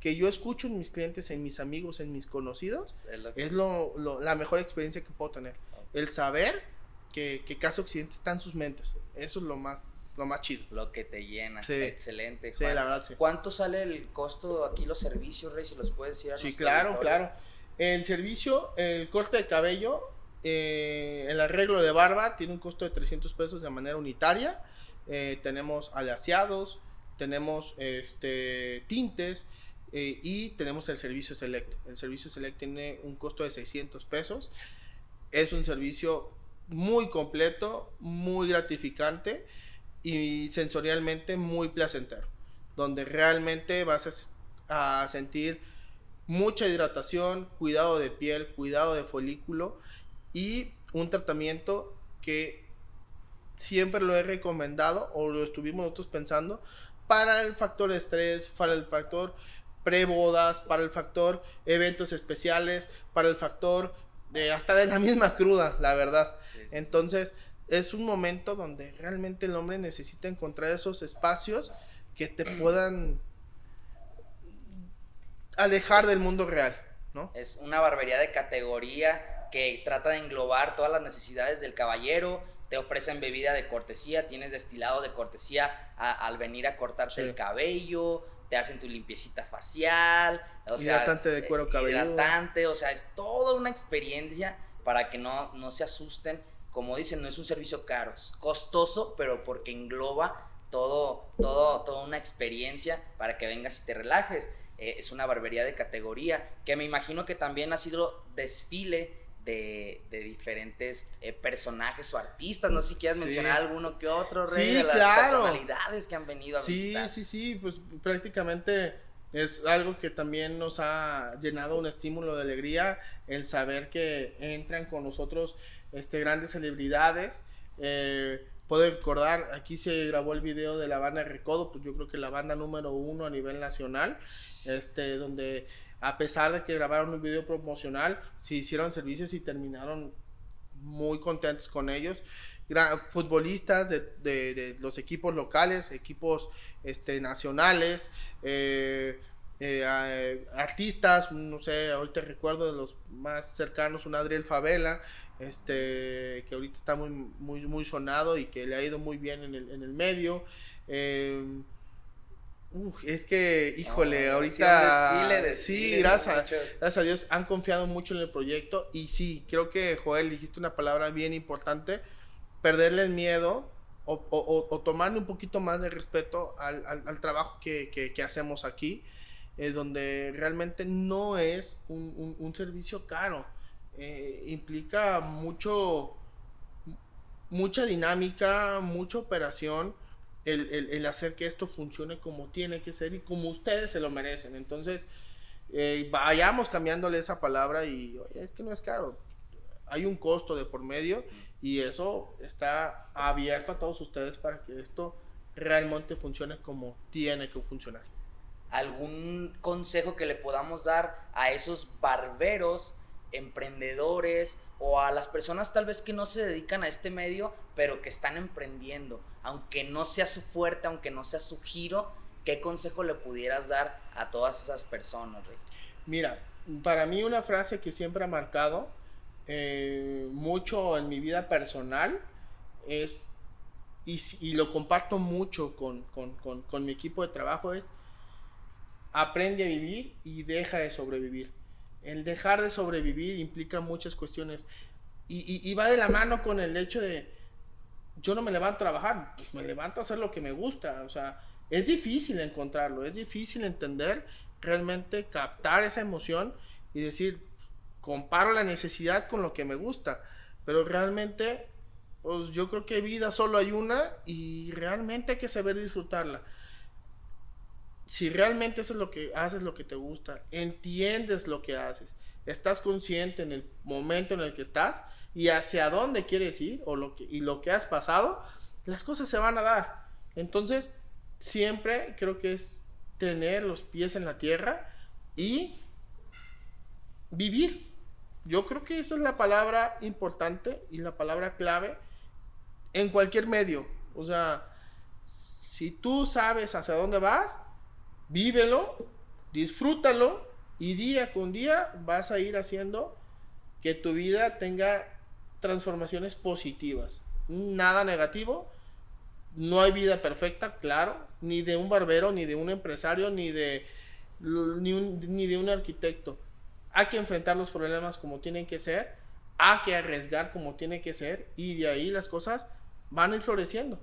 que yo escucho en mis clientes, en mis amigos, en mis conocidos, Es lo la mejor experiencia que puedo tener. El saber que, que Caso Occidente está en sus mentes. Eso es lo más, lo más chido. lo que te llena. Sí. Excelente. Sí, la verdad, sí. ¿Cuánto sale el costo aquí los servicios, Rey? Si los puedes decir a Sí, claro, claro. El servicio, el corte de cabello, eh, el arreglo de barba tiene un costo de 300 pesos de manera unitaria. Eh, tenemos alaciados, tenemos este, tintes eh, y tenemos el servicio Select. El servicio Select tiene un costo de 600 pesos. Es un servicio muy completo, muy gratificante y sensorialmente muy placentero, donde realmente vas a sentir mucha hidratación, cuidado de piel, cuidado de folículo y un tratamiento que siempre lo he recomendado o lo estuvimos nosotros pensando para el factor estrés, para el factor pre-bodas, para el factor eventos especiales, para el factor de hasta de la misma cruda, la verdad. Sí, sí, sí. Entonces, es un momento donde realmente el hombre necesita encontrar esos espacios que te puedan alejar del mundo real, ¿no? Es una barbería de categoría que trata de englobar todas las necesidades del caballero. Te ofrecen bebida de cortesía, tienes destilado de cortesía a- al venir a cortarte Sí. el cabello, te hacen tu limpiecita facial, o sea, Hidratante de cuero eh, cabelludo. hidratante, o sea, es toda una experiencia para que no, no se asusten. Como dicen, no es un servicio caro, es costoso, pero porque engloba todo, todo, toda una experiencia para que vengas y te relajes. Eh, es una barbería de categoría que me imagino que también ha sido desfile de, de diferentes eh, personajes o artistas. No sé si quieres Sí. mencionar alguno que otro, Rey, Sí, de las claro. personalidades que han venido a Sí, visitar. sí, sí, pues prácticamente es algo que también nos ha llenado un estímulo de alegría el saber que entran con nosotros este, grandes celebridades. Eh, puedo recordar, aquí se grabó el video de la banda Recodo, pues yo creo que la banda número uno a nivel nacional, este, donde a pesar de que grabaron un video promocional, se hicieron servicios y terminaron muy contentos con ellos. Futbolistas de, de- los equipos locales, equipos este, nacionales, eh, eh, artistas, no sé, ahorita recuerdo de los más cercanos, un Adriel Favela, este, que ahorita está muy, muy, muy sonado y que le ha ido muy bien en el, en el medio. Eh, es que, híjole, No, ahorita... sí, desfile, gracias, gracias a Dios han confiado mucho en el proyecto. Y sí, creo que Joel dijiste una palabra bien importante, perderle el miedo o, o- o- o tomarle un poquito más de respeto al, al- al trabajo que, que- que hacemos aquí, eh, donde realmente no es un, un- un servicio caro, eh, implica mucho, mucha dinámica, mucha operación. El, el- hacer que esto funcione como tiene que ser y como ustedes se lo merecen. Entonces, eh, vayamos cambiándole esa palabra y es que no es caro. Hay un costo de por medio y eso está abierto a todos ustedes para que esto realmente funcione como tiene que funcionar. algún consejo que le podamos dar a esos barberos, emprendedores o a las personas tal vez que no se dedican a este medio, pero que están emprendiendo, aunque no sea su fuerte, aunque no sea su giro, ¿qué consejo le pudieras dar a todas esas personas, Rey? Mira, para mí una frase que siempre ha marcado eh, mucho en mi vida personal es, y lo comparto mucho con, con- con- con mi equipo de trabajo, es aprende a vivir y deja de sobrevivir. El dejar de sobrevivir implica muchas cuestiones. Y, va de la mano con el hecho de yo no me levanto a trabajar, pues me levanto a hacer lo que me gusta, o sea, es difícil encontrarlo, es difícil entender realmente captar esa emoción y decir, comparo la necesidad con lo que me gusta, pero realmente, pues yo creo que vida solo hay una y realmente hay que saber disfrutarla. Si realmente eso es lo que haces, lo que te gusta, entiendes lo que haces, estás consciente en el momento en el que estás y hacia dónde quieres ir o lo que, y lo que has pasado, las cosas se van a dar. Entonces, siempre creo que es tener los pies en la tierra y vivir. Yo creo que esa es la palabra importante y la palabra clave en cualquier medio. O sea, si tú sabes hacia dónde vas, vívelo, disfrútalo y día con día vas a ir haciendo que tu vida tenga transformaciones positivas. Nada negativo. No hay vida perfecta, claro, ni de un barbero, ni de un empresario, ni de, ni, ni de un arquitecto. Hay que enfrentar los problemas como tienen que ser, hay que arriesgar como tiene que ser y de ahí las cosas van a ir floreciendo,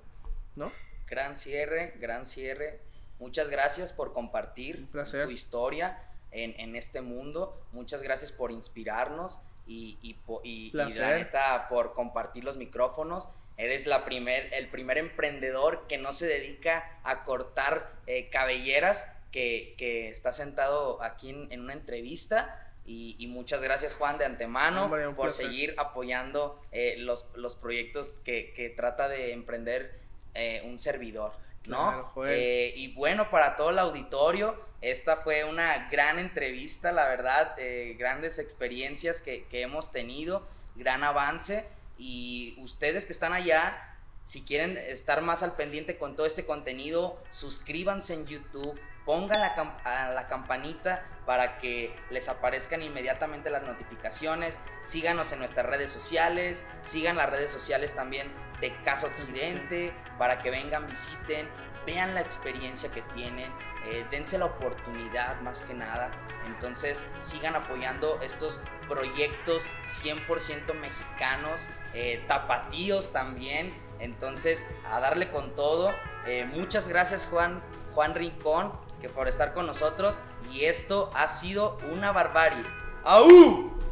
¿no? Gran cierre, gran cierre. Muchas gracias por compartir tu historia en, este mundo. Muchas gracias por inspirarnos y, y, la neta por compartir los micrófonos. Eres la primer, el primer emprendedor que no se dedica a cortar eh, cabelleras, que, está sentado aquí en, una entrevista. Y, muchas gracias Juan de antemano por seguir apoyando eh, los, los, proyectos que, que, trata de emprender eh, un servidor. ¿No? Eh, y bueno, para todo el auditorio, esta fue una gran entrevista, la verdad, eh, grandes experiencias que, que, hemos tenido, gran avance. Y ustedes que están allá, si quieren estar más al pendiente con todo este contenido, suscríbanse en YouTube, pongan la, la campanita para que les aparezcan inmediatamente las notificaciones, síganos en nuestras redes sociales, sigan las redes sociales también de Casa Occidente, para que vengan, visiten, vean la experiencia que tienen, eh, dense la oportunidad más que nada. Entonces sigan apoyando estos proyectos 100% mexicanos, eh, tapatíos también. Entonces a darle con todo. Eh, muchas gracias Juan, Juan Rincón, que por estar con nosotros. Y esto ha sido una barbarie. ¡Aú!